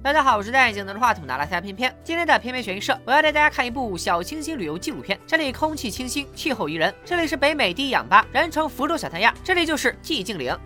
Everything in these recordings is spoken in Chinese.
大家好，我是戴眼镜拿着话筒的阿拉斯偏偏。今天的片片选映社，我要带大家看一部小清新旅游纪录片。这里空气清新，气候宜人。这里是北美第一氧吧，人称福州小三亚。这里就是寂静岭。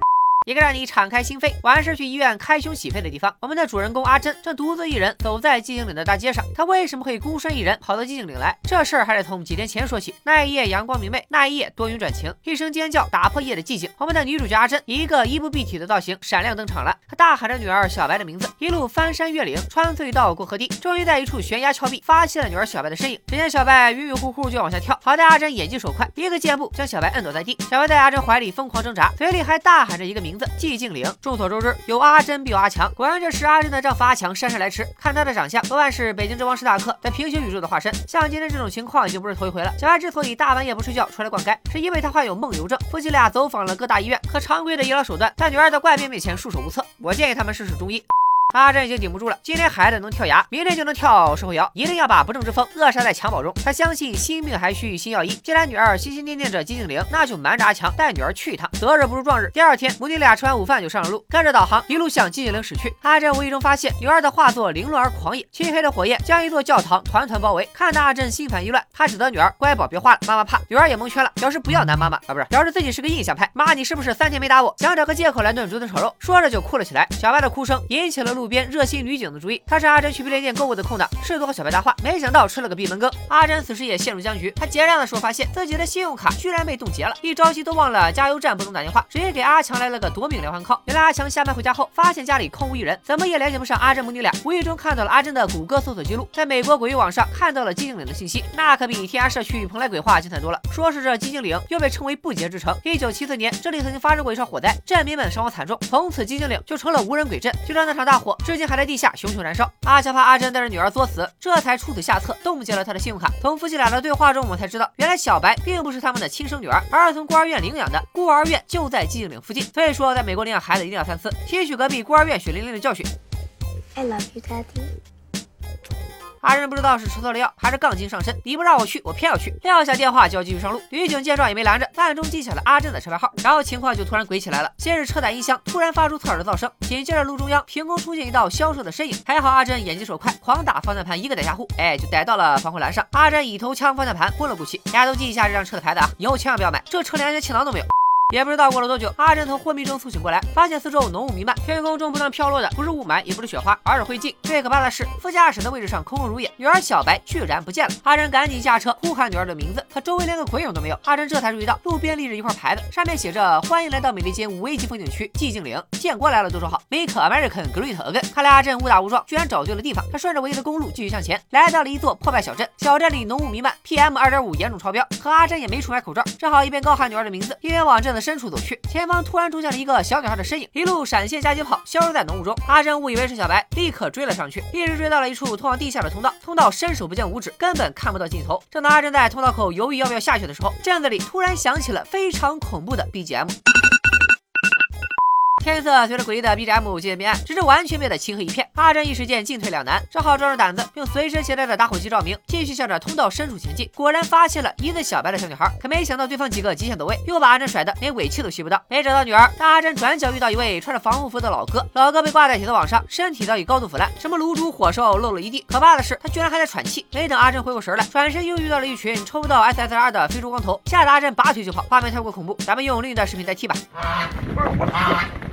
一个让你敞开心扉，完事去医院开胸洗肺的地方。我们的主人公阿珍正独自一人走在寂静岭的大街上。他为什么会孤身一人跑到寂静岭来？这事儿还得从几天前说起。那一夜阳光明媚，那一夜多云转晴，一声尖叫打破夜的寂静。我们的女主角阿珍一个衣不蔽体的造型闪亮登场了。她大喊着女儿小白的名字，一路翻山越岭，穿隧道过河堤，终于在一处悬崖峭壁发现了女儿小白的身影。只见小白晕晕乎乎就往下跳，好在阿珍眼疾手快，一个箭步将小白摁倒在地。小白在阿珍怀里疯狂挣扎，嘴里还大喊着一个名名字：寂静岭。众所周知，有阿珍必有阿强。果然，这时阿珍的丈夫阿强姗姗来迟。看他的长相，多半是北京之王史塔克在平行宇宙的化身。像今天这种情况已经不是头一回了。小白之所以大半夜不睡觉出来逛街，是因为他患有梦游症。夫妻俩走访了各大医院，可常规的医疗手段在女儿的怪病面前束手无策。我建议他们试试中医。阿珍已经顶不住了，今天孩子能跳崖，明天就能跳社会摇，一定要把不正之风扼杀在襁褓中。他相信心病还需心药医。既然女儿心心念念着寂静岭，那就瞒着阿强带女儿去一趟。择日不如撞日，第二天母女俩吃完午饭就上了路，跟着导航一路向寂静岭驶去。阿珍无意中发现女儿的画作凌乱而狂野，漆黑的火焰将一座教堂团团包围。看得阿珍心烦意乱，他指责女儿乖宝别画了，妈妈怕。女儿也蒙圈了，表示不要男妈妈啊，不是，表示自己是个印象派。妈，你是不是三天没打我，想找个借口来炖竹子炒肉？说着就哭了起来。小白的哭声引起了路路边热心女。警的主意，他是阿珍去便利店购物的空档，试图和小白搭话，没想到吃了个闭门羹。阿珍此时也陷入僵局，他结账的时候发现自己的信用卡居然被冻结了，一着急都忘了加油站不能打电话，直接给阿强来了个夺命连环 call。原来阿强下班回家后，发现家里空无一人，怎么也联系不上阿珍母女俩，无意中看到了阿珍的谷歌搜索记录，在美国鬼域网上看到了寂静岭的信息，那可比天涯社区蓬莱鬼话精彩多了。说是这寂静岭又被称为不洁之城，一九七四年这里曾经发生过一场火灾，镇民们伤亡惨重，从此寂静岭就成了无人鬼镇。据说那场大火至今还在地下熊熊燃。烧，阿强怕阿珍带着女儿作死，这才出此下策，冻结了他的信用卡。从夫妻俩的对话中，我们才知道，原来小白并不是他们的亲生女儿，而是从孤儿院领养的。孤儿院就在寂静岭附近，所以说在美国领养孩子一定要三思，吸取隔壁孤儿院血淋淋的教训。I love you, Daddy. 阿珍不知道是吃错了药还是杠精上身，你不让我去，我偏要去。撂下电话就要继续上路。女警见状也没拦着，暗中记下了阿珍的车牌号。然后情况就突然鬼起来了，先是车载音箱突然发出刺耳的噪声，紧接着路中央凭空出现一道消瘦的身影。还好阿珍眼疾手快，狂打方向盘，一个逮下户，哎，就逮到了防护栏上。阿珍以头枪方向盘，昏了过去。大家都记一下这辆车的牌子啊，以后千万不要买，这车连安全气囊都没有。也不知道过了多久，阿珍从昏迷中苏醒过来，发现四周浓雾弥漫，天空中不断飘落的不是雾霾，也不是雪花，而是灰烬。最可怕的是，副驾驶的位置上空空如也，女儿小白居然不见了。阿珍赶紧下车呼喊女儿的名字，可周围连个鬼影都没有。阿珍这才注意到路边立着一块牌子，上面写着“欢迎来到美利坚五 A 级风景区寂静岭”。建国来了都说好，Make American Great Again。看来阿珍误打误撞，居然找对了地方。他顺着唯一的公路继续向前，来到了一座破败小镇。小镇里浓雾弥漫，PM 二点五严重超标。可阿珍也没出买口罩，只好一边高喊女儿的名字，一边往镇子深处走去。前方突然出现了一个小女孩的身影，一路闪现加急跑，消失在浓雾中。阿珍误以为是小白，立刻追了上去，一直追到了一处通往地下的通道。通道伸手不见五指，根本看不到尽头。正当阿珍在通道口犹豫要不要下去的时候，镇子里突然响起了非常恐怖的 BGM。天色随着诡异的 BGM 渐渐变暗，直至完全变得漆黑一片。阿珍一时间进退两难，只好壮着胆子用随身携带的打火机照明，继续向着通道深处前进。果然发现了一字小白的小女孩，可没想到对方几个极限走位，又把阿珍甩得连尾气都吸不到。没找到女儿，但阿珍转角遇到一位穿着防护服的老哥。老哥被挂在铁丝网上，身体早已高度腐烂，什么卤煮火烧漏了一地。可怕的是，他居然还在喘气。没等阿珍回过神来，转身又遇到了一群抽不到 SSR 的非洲光头，吓得阿珍拔腿就跑。画面太过恐怖，咱们用另一段视频代替吧。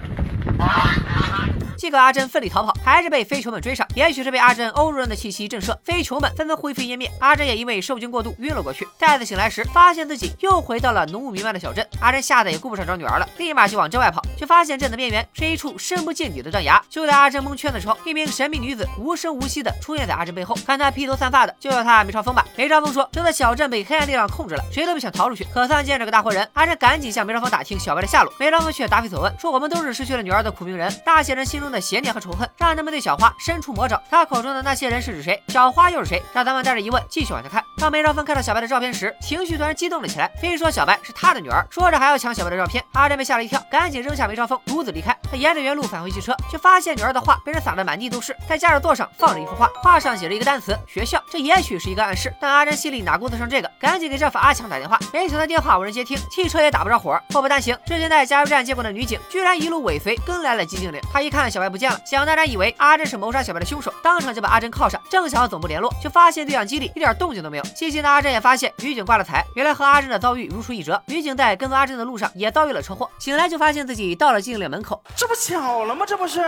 Ah, 这个阿珍奋力逃跑，还是被飞球们追上。也许是被阿珍欧洲人的气息震慑，飞球们纷纷灰飞烟灭。阿珍也因为受惊过度晕了过去。再次醒来时，发现自己又回到了浓雾弥漫的小镇。阿珍吓得也顾不上找女儿了，立马就往镇外跑，却发现镇的边缘是一处深不见底的断崖。就在阿珍蒙圈的时候，一名神秘女子无声无息的出现在阿珍背后。看她披头散发的，就叫她梅超风吧。梅超风说：“这座小镇被黑暗力。量控制了，谁都别想逃出去。”可算见着个大活人，阿珍赶紧向梅超风打听小白的下落。梅超风却答非所问，说：“我们都是失去了女儿的苦命人，大写人心中的邪念和仇恨。”让他们对小花伸出魔爪。他口中的那些人是指谁？小花又是谁？让咱们带着疑问继续往下看。当梅超风看到小白的照片时，情绪突然激动了起来，非说小白是他的女儿，说着还要抢小白的照片。阿珍被吓了一跳，赶紧扔下梅超风，独自离开。他沿着原路返回汽车，却发现女儿的画被人撒得满地都是，在驾驶座上放着一幅画，画上写着一个单词“学校”，这也许是一个暗示。但阿珍心里哪顾得上这个，赶紧给丈夫阿强打电话，没想到电话无人接听，汽车也打不着火。祸不单行，之前在加油站见过的女警，居然一路尾随跟来了寂静岭。他一看小。小白不见了。蒋大然以为阿珍是谋杀小白的凶手，当场就把阿珍铐上，正想和总部联络，却发现对讲机里一点动静都没有。细心的阿珍也发现女警挂了彩，原来和阿珍的遭遇如出一辙。女警在跟踪阿珍的路上也遭遇了车祸，醒来就发现自己到了寂静岭门口，这不巧了吗？这不是？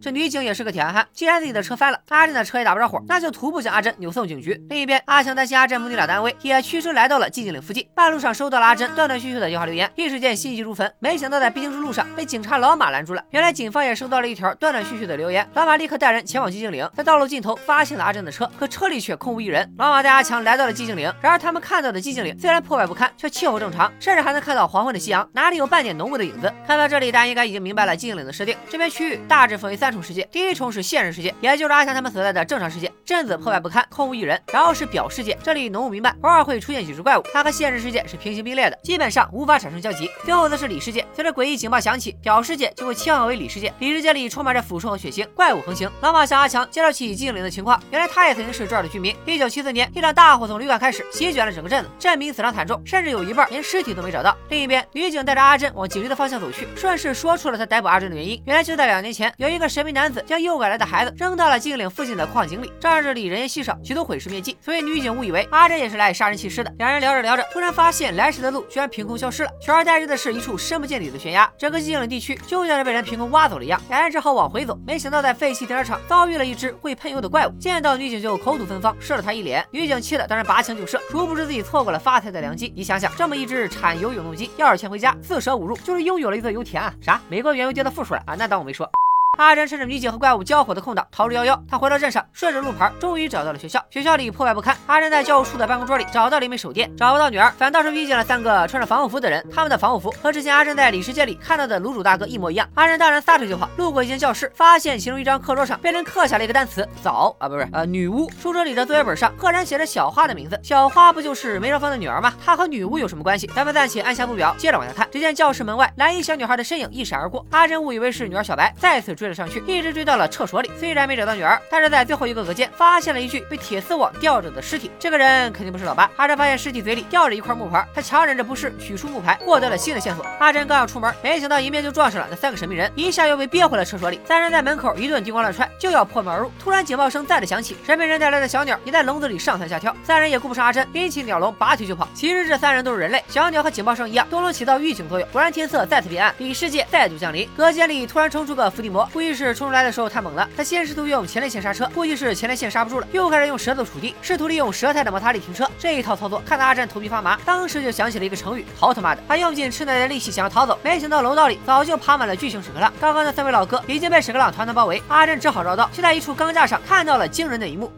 这女警也是个铁憨憨，既然自己的车翻了，阿珍的车也打不着火，那就徒步将阿珍扭送警局。另一边，阿强担心阿珍母女俩的安危，也驱车来到了寂静岭附近。半路上收到了阿珍断断续续的电话留言，一时间心急如焚。没想到在必经之路上被警察老马拦住了。原来警方也收到了一条断断续续的留言，老马立刻带人前往寂静岭，在道路尽头发现了阿珍的车，可车里却空无一人。老马带阿强来到了寂静岭，然而他们看到的寂静岭虽然破败不堪，却气候正常，甚至还能看到黄昏的夕阳，哪里有半点浓雾的影子？看到这里，大家应该已经明白了寂静岭的设定。这片区域大致分为三重世界，第一重是现实世界，也就是阿强他们所在的正常世界，镇子破败不堪，空无一人。然后是表世界，这里浓雾弥漫，偶尔会出现几只怪物，它和现实世界是平行并列的，基本上无法产生交集。最后则是里世界，随着诡异警报响起，表世界就会切换为里世界，里世界里充满着腐臭和血腥，怪物横行。老马向阿强介绍起寂静岭的情况，原来他也曾经是这儿的居民。一九七四年，一场大火从旅馆开始，席卷了整个镇子，镇民死伤惨重，甚至有一半连尸体都没找到。另一边，女警带着阿珍往警局的方向走去，顺势说出了他逮捕阿珍的原因。原来就在两年前，有一个神秘男子将诱拐来的孩子扔到了寂静岭附近的矿井里，仗着这里人烟稀少，许多毁尸灭迹，所以女警误以为阿珍也是来杀人弃尸的。两人聊着聊着，突然发现来时的路居然凭空消失了，取而代之的是一处深不见底的悬崖。整个寂静岭地区就像是被人凭空挖走了一样，两人只好往回走。没想到在废弃停车场遭遇了一只会喷油的怪物，见到女警就口吐芬芳，射了他一脸。女警气的当然拔枪就射，殊不知自己错过了发财的良机。你想想，这么一只产油永动机，要是牵回家，四舍五入就是拥有了一座油田啊！啥？美国原油跌到负数了啊？那当我没说。阿珍趁着女警和怪物交火的空档逃之夭夭。他回到镇上，顺着路牌，终于找到了学校。学校里破败不堪。阿珍在教务处的办公桌里找到了一枚手电，找不到女儿，反倒是遇见了三个穿着防护服的人。他们的防护服和之前阿珍在里世界里看到的卤煮大哥一模一样。阿珍当然撒腿就跑，路过一间教室，发现其中一张课桌上被人刻下了一个单词“早”啊，不是呃女巫。书桌里的作业本上赫然写着小花的名字。小花不就是梅超风的女儿吗？她和女巫有什么关系？咱们暂且按下不表，接着往下看。只见教室门外蓝衣小女孩的身影一闪而过，阿珍误以为是女儿小白，再次追追了上去，一直追。到了厕所里，虽然没找到女儿，但是在最后一个隔间发现了一具被铁丝网吊着的尸体。这个人肯定不是老八。阿珍发现尸体嘴里吊着一块木牌，他强忍着不适取出木牌，获得了新的线索。阿珍刚要出门，没想到迎面就撞上了那三个神秘人，一下又被憋回了厕所里。三人在门口一顿叮咣乱踹，就要破门而入。突然警报声再次响起，神秘人带来的小鸟也在笼子里上蹿下跳。三人也顾不上阿珍，拎起鸟笼拔腿就跑。其实这三人都是人类，小鸟和警报声一样，都能起到预警作用。果然天色再次变暗，比世界再度降临。隔间里突然冲出个伏地魔，估计是冲出来的时候太猛了，他。先试图用前列腺刹车，估计是前列腺刹不住了，又开始用舌头触地，试图利用舌苔的摩擦力停车。这一套操作看得阿珍头皮发麻，当时就想起了一个成语：逃他妈的！他用尽吃奶的力气想要逃走，没想到楼道里早就爬满了巨型屎壳郎。刚刚的三位老哥已经被屎壳郎团团包围，阿珍只好绕道，却在一处钢架上看到了惊人的一幕。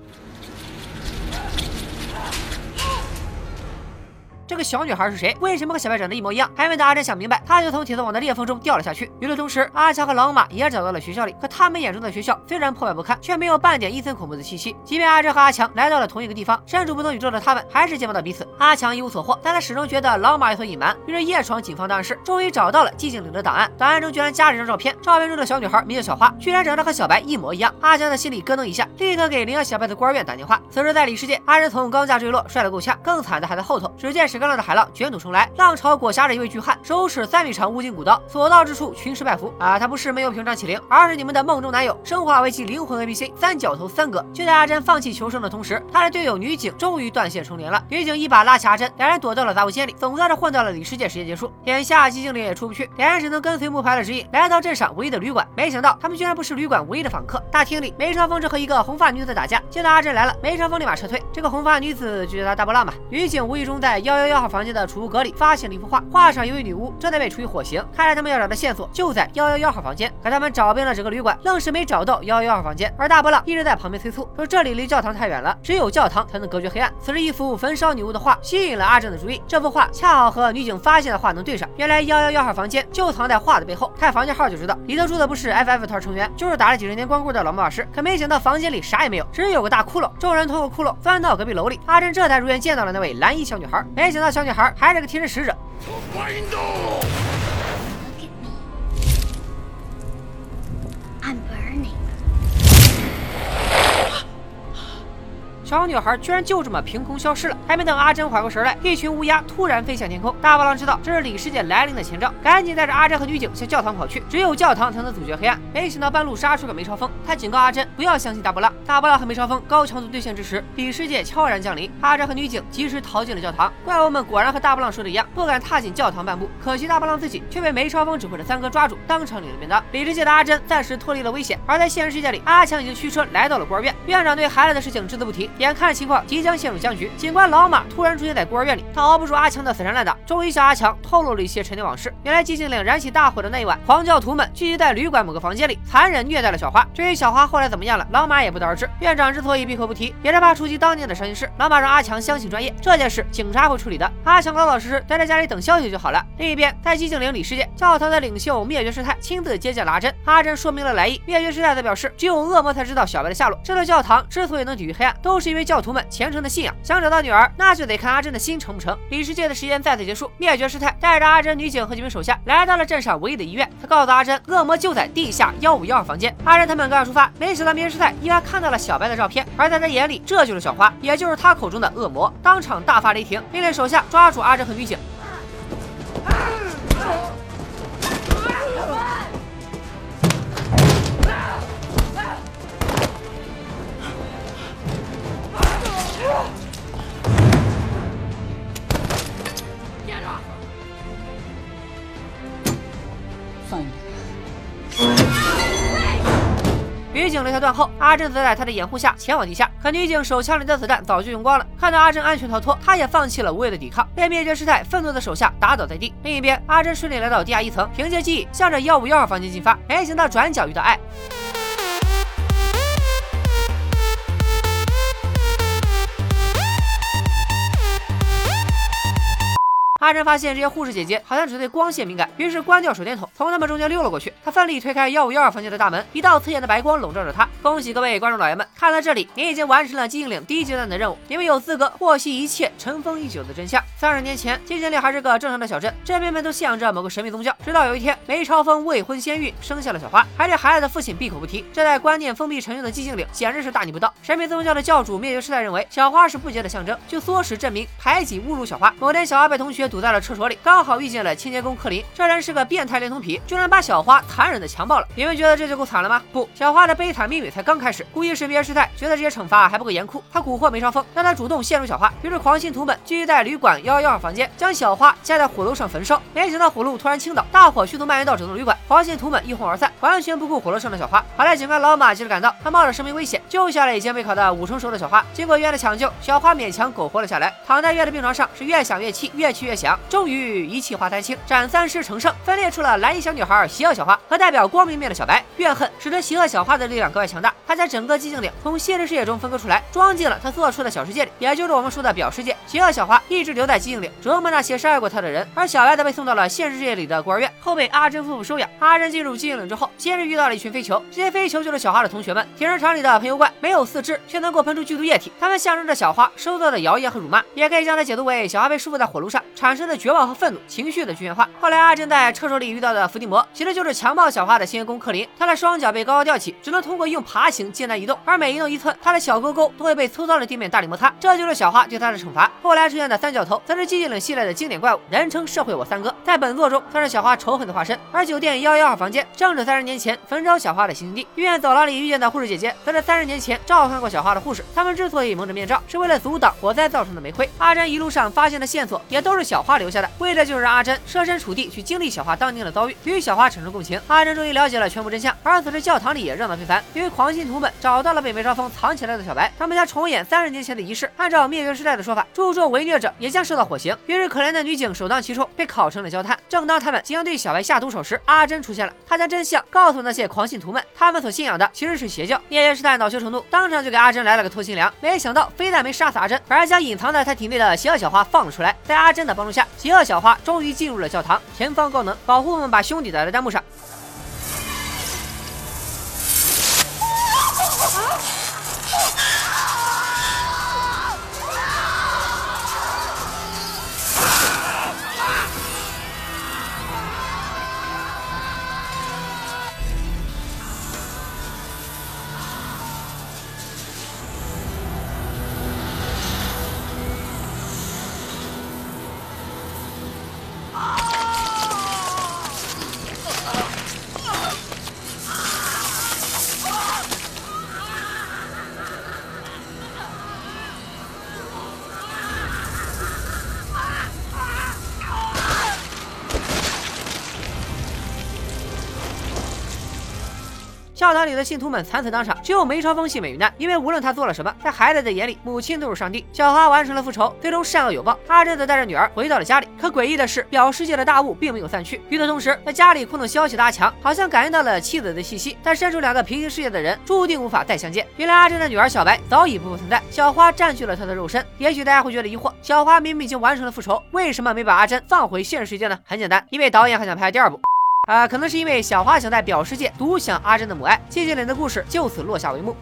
这个小女孩是谁？为什么和小白长得一模一样？还没等阿珍想明白，她就从铁丝网的裂缝中掉了下去。与此同时，阿强和老马也找到了学校里，可他们眼中的学校虽然破败不堪，却没有半点阴森恐怖的气息。即便阿珍和阿强来到了同一个地方，身处不同宇宙的他们还是见不到彼此。阿强一无所获，但他始终觉得老马有所隐瞒，于是夜闯警方档案室，终于找到了寂静岭的档案。档案中居然夹着张照片，照片中的小女孩名叫小花，居然长得和小白一模一样。阿强的心里咯噔一下，立刻给领养小白的孤儿院打电话。此时在里世界，阿珍从钢架坠落，摔得够呛，更惨的还在后头。只见屎壳郎的海浪卷土。重来，浪潮裹挟着一位巨汉，手持三米长无尽古刀，所到之处群尸拜服。啊，他不是没有屏障起灵，而是你们的梦中男友，生化为其灵魂 NPC 三角头三哥。就在阿珍放弃求生的同时，他的队友女警终于断线重连了。女警一把拉起阿珍，两人躲到了杂物间里，总算是混到了里世界时间结束。眼下寂静岭也出不去，两人只能跟随木牌的指引，来到镇上唯一的旅馆。没想到他们居然不是旅馆唯一的访客。大厅里，梅超风正和一个红发女子打架，见到阿珍来了，梅超风立马撤退。这个红发女子就叫她大波浪吧。女警无意中在幺幺幺号房间的储物格里发现了一幅。画画上一位女巫正在被处以火刑，看来他们要找的线索就在幺幺幺号房间。可他们找遍了整个旅馆，愣是没找到幺幺幺号房间。而大波浪一直在旁边催促，说这里离教堂太远了，只有教堂才能隔绝黑暗。此时，一幅焚烧女巫的画吸引了阿正的注意，这幅画恰好和女警发现的画能对上。原来幺幺幺号房间就藏在画的背后，看房间号就知道，里头住的不是 FF 团成员，就是打了几十年光棍的老魔法师。可没想到房间里啥也没有，只有个大窟窿。众人通过窟窿钻到隔壁楼里，阿珍这才如愿见到了那位蓝衣小女孩。没想到小女孩还是个替身使者。小女孩居然就这么凭空消失了。还没等阿珍缓过神来，一群乌鸦突然飞向天空。大波浪知道这是李世界来临的前兆，赶紧带着阿珍和女警向教堂跑去。只有教堂才能阻绝黑暗。没想到半路杀出个梅超风，他警告阿珍不要相信大波浪。大波浪和梅超风高强度对线之时，李世界悄然降临。阿珍和女警及时逃进了教堂。怪物们果然和大波浪说的一样，不敢踏进教堂半步。可惜大波浪自己却被梅超风指挥的三哥抓住，当场领了便当。李世界的阿珍暂时脱离了危险，而在现实世界里，阿强已经驱车来到了孤儿院。院长对孩子的事情只字不提，眼看情况即将陷入僵局。警官老马突然出现在孤儿院里，他熬不住阿强的死缠烂打，终于向阿强透露了一些陈年往事。原来寂静岭燃起大火的那一晚，黄教徒们聚集在旅馆某个房间里，残忍虐待了小花。至于小花后来怎么样了，老马也不得而知。院长之所以闭口不提，也是怕触及当年的伤心事。老马让阿强相信专业，这件事警察会处理的。阿强老老实实待在家里等消息就好了。另一边，在寂静岭里世界教堂的领袖灭绝师太亲自接见了阿珍，阿珍说明了来意。灭绝师太则表示，只有恶魔才知道小白的下落。这座教堂之所以能抵御黑暗，都是是因为教徒们虔诚的信仰。想找到女儿，那就得看阿珍的心诚不诚。李世界的实验再次结束，灭绝师太带着阿珍女警和几名手下来到了镇上唯一的医院。他告诉阿珍，恶魔就在地下幺五幺二房间。阿珍他们刚要出发，没想到灭绝师太意外看到了小白的照片，而在他眼里，这就是小花，也就是他口中的恶魔，当场大发雷霆，命令手下抓住阿珍和女警。女警留下断后，阿珍则在他的掩护下前往地下。可女警手枪里的子弹早就用光了。看到阿珍安全逃脱，他也放弃了无谓的抵抗，被灭绝师太愤怒的手下打倒在地。另一边，阿珍顺利来到地下一层，凭借记忆向着幺五幺二房间进发。没想到转角遇到爱。阿珍发现这些护士姐姐好像只对光线敏感，于是关掉手电筒，从他们中间溜了过去。他奋力推开幺五幺二房间的大门，一道刺眼的白光笼罩着他。恭喜各位观众老爷们，看到这里，您已经完成了寂静岭第一阶段的任务，你们有资格获悉一切尘封已久的真相。三十年前，寂静岭还是个正常的小镇，镇民们都信仰着某个神秘宗教。直到有一天，梅超风未婚先孕，生下了小花，还对孩子的父亲闭口不提。这在观念封闭陈旧的寂静岭，简直是大逆不道。神秘宗教的教主灭绝师太认为小花是不洁的象征，就唆使镇民排挤侮辱小花。某天，小花被同学堵在了厕所里，刚好遇见了清洁工克林，这人是个变态恋童癖，居然把小花残忍的强暴了。你们觉得这就够惨了吗？不，小花的悲惨命运才刚开始。故意是灭绝师太觉得这些惩罚还不够严酷，他蛊惑梅超风，让他主动陷入小花。于是狂信徒们聚集在旅馆幺幺二房间，将小花架在火炉上焚烧。没想到火炉突然倾倒，大火迅速蔓延到整栋旅馆，狂信徒们一哄而散，完全不顾火炉上的小花。好在警官老马及时赶到，他冒着生命危险救下了已经被烤得五成熟的小花。经过医院的抢救，小花勉强苟活了下来。躺在医院的病床上，是越想越气，越气越想。终于一气化三清，斩三尸成圣，分裂出了蓝衣小女孩、邪恶小花和代表光明面的小白。怨恨使得邪恶小花的力量格外强大，他将整个寂静岭从现实世界中分割出来，装进了他做出的小世界里，也就是我们说的表世界。邪恶小花一直留在寂静岭，折磨那些伤害过他的人，而小白则被送到了现实世界里的孤儿院，后被阿珍夫妇收养。阿珍进入寂静岭之后，先是遇到了一群飞球，这些飞球就是小花的同学们，铁人厂里的喷油罐，没有四肢，却能够喷出剧毒液体，它们象征着小花收到的谣言和辱骂，也可以将它解读为小花被束缚在火炉上产生的绝望和愤怒情绪的具象化。后来阿珍在厕所里遇到的伏地魔，其实就是强暴小花的新员工克林，他的双脚被高高吊起，只能通过用爬行艰难移动，而每移动一寸，他的小沟沟都会被粗糙的地面大力摩擦，这就是小花对他的惩罚。后来出现的三角头，则是寂静岭系列的经典怪物，人称社会我三哥，在本作中算是小花仇恨的化身。而酒店幺幺二房间正是三十年前焚烧小花的行刑地，医院走廊里遇见的护士姐姐，则是三十年前照看过小花的护士。他们之所以蒙着面罩，是为了阻挡火灾造成的煤灰。阿珍一路上发现的线索，也都是小花留下的，为的就是让阿珍设身处地去经历小花当年的遭遇，与小花产生共情。阿珍终于了解了全部真相。而此时教堂里也热闹非凡，因为狂信信徒们找到了被梅超风藏起来的小白，他们将重演三十年前的仪式。按照灭绝师太的说法，助纣为虐者也将受到火刑。于是可怜的女警首当其冲，被烤成了焦炭。正当他们即将对小白下毒手时，阿珍出现了，她将真相告诉那些狂信徒们，他们所信仰的其实是邪教。灭绝师太恼羞成怒，当场就给阿珍来了个透心凉。没想到非但没杀死阿珍，反而将隐藏在她体内的邪恶小花放了出来。在阿珍的帮助下，邪恶小花终于进入了教堂，前方高能，保护我们把兄弟打在弹幕上。教堂里的信徒们惨死当场，只有梅超风幸免于难，因为无论他做了什么，在孩子的眼里，母亲都是上帝。小花完成了复仇，最终善恶有报。阿珍则带着女儿回到了家里。可诡异的是，表世界的大雾并没有散去。与此同时，在家里空等消息的阿强，好像感应到了妻子的气息，但身处两个平行世界的人，注定无法再相见。原来阿珍的女儿小白早已不复存在，小花占据了她的肉身。也许大家会觉得疑惑，小花明明已经完成了复仇，为什么没把阿珍放回现实世界呢？很简单，因为导演还想拍第二部。啊，可能是因为小花想在表世界独享阿珍的母爱，寂静岭的故事就此落下帷幕。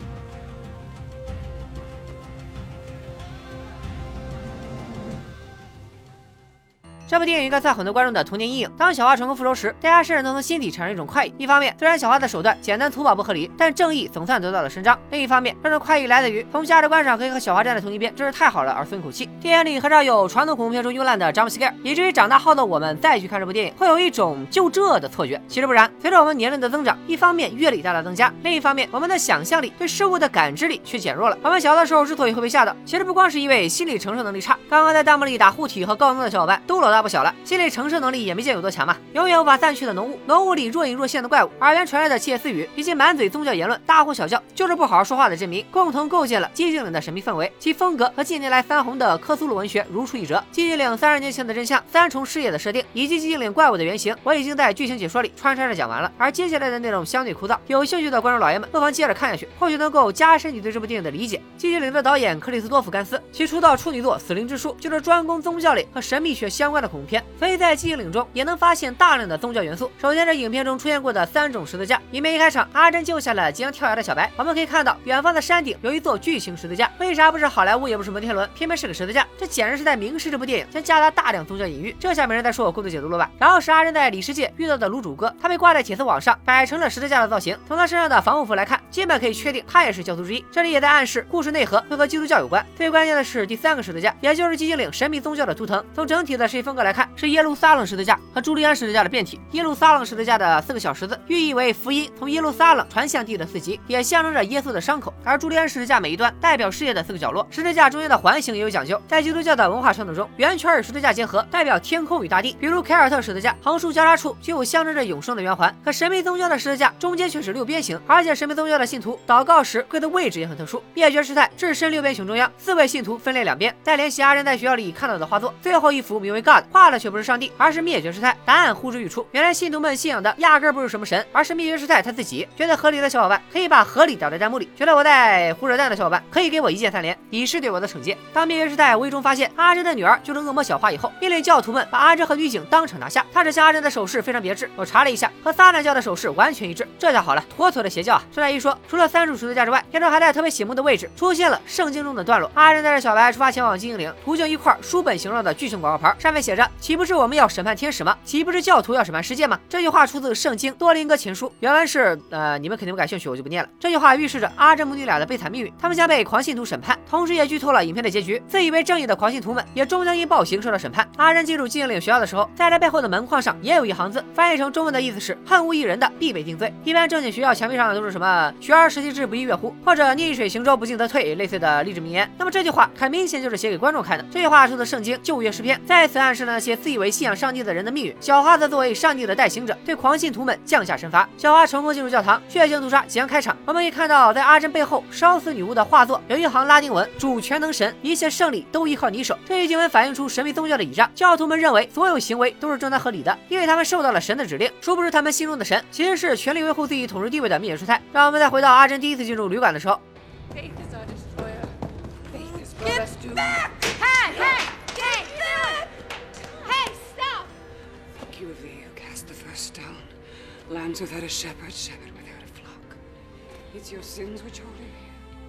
这部电影应该算很多观众的童年阴影。当小花成功复仇时，大家甚至能从心底产生一种快意。一方面，虽然小花的手段简单粗暴不合理，但正义总算得到了伸张；另一方面，这种快意来自于从价值观上可以和小花站在同一边，真是太好了而松一口气。电影里很少有传统恐怖片中慵懒的 jump scare，以至于长大后的我们再去看这部电影，会有一种就这的错觉。其实不然，随着我们年龄的增长，一方面阅历大大增加，另一方面我们的想象力对事物的感知力却减弱了。我们小的时候之所以会被吓到，其实不光是因为心理承受能力差。刚刚在弹幕里打护体和高能的小伙伴都老大不小了，心理。承受能力也没见有多强嘛，永远无法散去的浓雾，浓雾里若隐若现的怪物，耳边传来的窃窃私语，以及满嘴宗教言论，大呼小叫，就是不好好说话的镇民，共同构建了寂静岭的神秘氛围。其风格和近年来翻红的科苏鲁文学如出一辙。寂静岭三十年前的真相，三重事业的设定，以及寂静岭怪物的原型，我已经在剧情解说里穿插着讲完了。而接下来的内容相对枯燥，有兴趣的观众老爷们不妨接着看下去，或许能够加深你对这部电影的理解。寂静岭的导演克里斯多夫甘斯，其出道处女作《死灵之书》就是专攻宗教类和神秘学相关的的恐怖片，所以在寂静岭中也。能发现大量的宗教元素。首先是影片中出现过的三种十字架。影片一开场，阿珍救下了即将跳崖的小白。我们可以看到，远方的山顶有一座巨型十字架。为啥不是好莱坞，也不是摩天轮，偏偏是个十字架？这简直是在明示这部电影将夹杂大量宗教隐喻。这下没人再说我过度解读了吧？然后是阿珍在里世界遇到的卤主哥，他被挂在铁丝网上，摆成了十字架的造型。从他身上的防护服来看，基本可以确定他也是教徒之一。这里也在暗示故事内核会和基督教有关。最关键的是第三个十字架，也就是寂静岭神秘宗教的图腾。从整体的设计风个来看，是耶路撒冷十字架和朱利安十字架的。变体耶路撒冷十字架的四个小十字，寓意为福音从耶路撒冷传向地的四极，也象征着耶稣的伤口。而朱利安十字架每一端代表世界的四个角落，十字架中间的环形也有讲究。在基督教的文化传统中，圆圈与十字架结合，代表天空与大地。比如凯尔特十字架，横竖交叉处就有象征着永生的圆环。可神秘宗教的十字架中间却是六边形，而且神秘宗教的信徒祷告时跪的位置也很特殊。灭绝师太置身六边形中央，四位信徒分列两边。再联系阿仁在学校里看到的画作，最后一幅名为 God，画的却不是上帝，而是灭绝师太。答案呼之欲出，原来信徒们信仰的压根不是什么神，而是灭绝师太他自己。觉得合理的小伙伴可以把合理打在弹幕里；觉得我在胡扯淡的小伙伴可以给我一键三连，以示对我的惩戒。当灭绝师太无意中发现阿珍的女儿就是恶魔小花以后，命令教徒们把阿珍和女警当场拿下。他指向阿珍的手势非常别致，我查了一下，和撒旦教的手势完全一致。这下好了，妥妥的邪教啊！顺带一说，除了三处十字架之外，片中还在特别醒目的位置出现了圣经中的段落。阿珍带着小白出发前往寂静岭，途径一块书本形状的巨型广告牌，上面写着：“岂不是我们要审判天使吗？岂不是教徒要审判世界吗？”这句话出自《圣经·多林格情书》，原文是：呃，你们肯定不感兴趣，我就不念了。这句话预示着阿珍母女俩的悲惨命运，他们将被狂信徒审判，同时也剧透了影片的结局。自以为正义的狂信徒们，也终将因暴行受到审判。阿珍进入寂静岭学校的时候，在这背后的门框上也有一行字，翻译成中文的意思是：恨无一人的必被定罪。一般正经学校墙壁上的都是什么“学而时习之，不亦乐乎”或者“逆水行舟，不进则退”类似的励志名言。那么这句话很明显就是写给观众看的。这句话出自《圣经·旧约诗篇》，在此暗示了那些自以为信仰上帝的人的命运。小花则作为上帝的代行者，对狂信徒。们降下神罚，小花成功进入教堂，血腥屠杀即将开场。我们可以看到，在阿珍背后烧死女巫的画作有一行拉丁文：“主全能神，一切胜利都依靠你手。”这一经文反映出神秘宗教的倚仗，教徒们认为所有行为都是正当合理的，因为他们受到了神的指令。殊不知，他们心中的神其实是全力维护自己统治地位的灭绝师太。让我们再回到阿珍第一次进入旅馆的时候。Lambs without a shepherd, shepherd without a flock. It's your sins which hold you.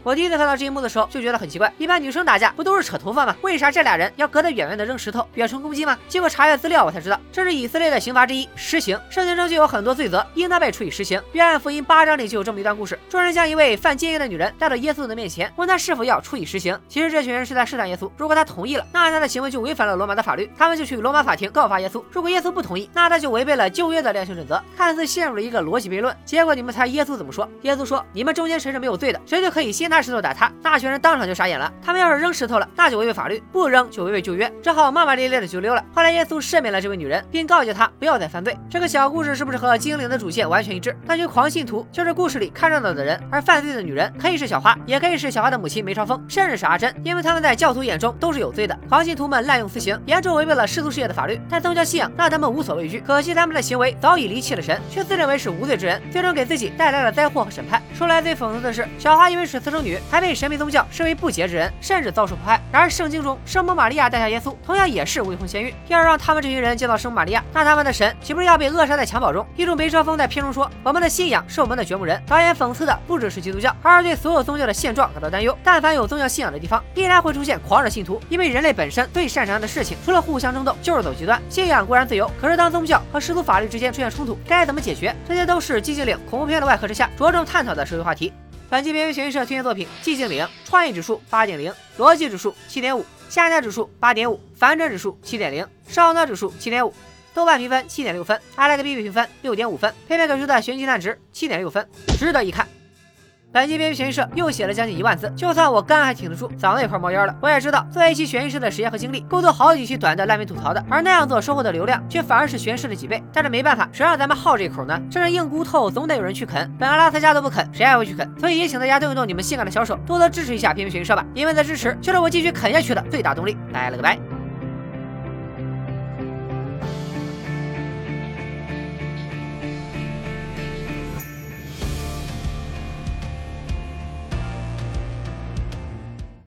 我第一次看到这一幕的时候就觉得很奇怪，一般女生打架不都是扯头发吗？为啥这俩人要隔得远远的扔石头，远程攻击吗？经过查阅资料，我才知道这是以色列的刑罚之一——实刑。圣经中就有很多罪责应当被处以实刑。约翰福音八章里就有这么一段故事：众人将一位犯奸淫的女人带到耶稣的面前，问他是否要处以实刑。其实这群人是在试探耶稣，如果他同意了，那他的行为就违反了罗马的法律，他们就去罗马法庭告发耶稣；如果耶稣不同意，那他就违背了旧约的量刑准则。看似陷入了一个逻辑悖论。结果你们猜耶稣怎么说？耶稣说：“你们中间谁是没有罪的，谁就可以先拿。”拿石头打他，那群人当场就傻眼了。他们要是扔石头了，那就违背法律；不扔就违背旧约，只好骂骂咧咧的就溜了。后来耶稣赦免了这位女人，并告诫她不要再犯罪。这个小故事是不是和精灵的主线完全一致？那群狂信徒就是故事里看热闹的人，而犯罪的女人可以是小花，也可以是小花的母亲梅超风，甚至是阿珍，因为他们在教徒眼中都是有罪的。狂信徒们滥用私刑，严重违背了世俗世界的法律，但宗教信仰让他们无所畏惧。可惜他们的行为早已离弃了神，却自认为是无罪之人，最终给自己带来了灾祸和审判。说来最讽刺的是，小花因为是私生女，还被神秘宗教视为不洁之人，甚至遭受迫害。然而圣经中，圣母玛利亚诞下耶稣，同样也是未婚先孕。要是让他们这群人见到圣母玛利亚，那他们的神岂不是要被扼杀在襁褓中？一众梅超风在片中说：“我们的信仰是我们的掘墓人。”导演讽刺的不只是基督教，而是对所有宗教的现状感到担忧。但凡有宗教信仰的地方，必然会出现狂热信徒，因为人类本身最擅长的事情，除了互相争斗，就是走极端。信仰固然自由，可是当宗教和世俗法律之间出现冲突，该怎么解决？这些都是寂静岭恐怖片的外壳之下着重探讨的社会话题。本期边缘悬疑社推荐作品《寂静岭》，创意指数八点零，逻辑指数七点五，下架指数八点五，反转指数七点零，烧脑指数七点五，豆瓣评分七点六分，阿莱克 B B 评分六点五分，片片给出的悬疑烂值七点六分，值得一看。本期编剧悬疑社又写了将近一万字，就算我肝还挺得住，嗓子也快冒烟了。我也知道做一期悬疑社的时间和精力，够做好几期短的烂尾吐槽的，而那样做收获的流量却反而是悬疑社的几倍。但是没办法，谁让咱们好这口呢？这是硬骨头，总得有人去啃。本阿拉斯加都不啃，谁还会去啃？所以也请大家动一动你们性感的小手，多多支持一下编剧悬疑社吧。你们的支持就是我继续啃下去的最大动力。拜了个拜。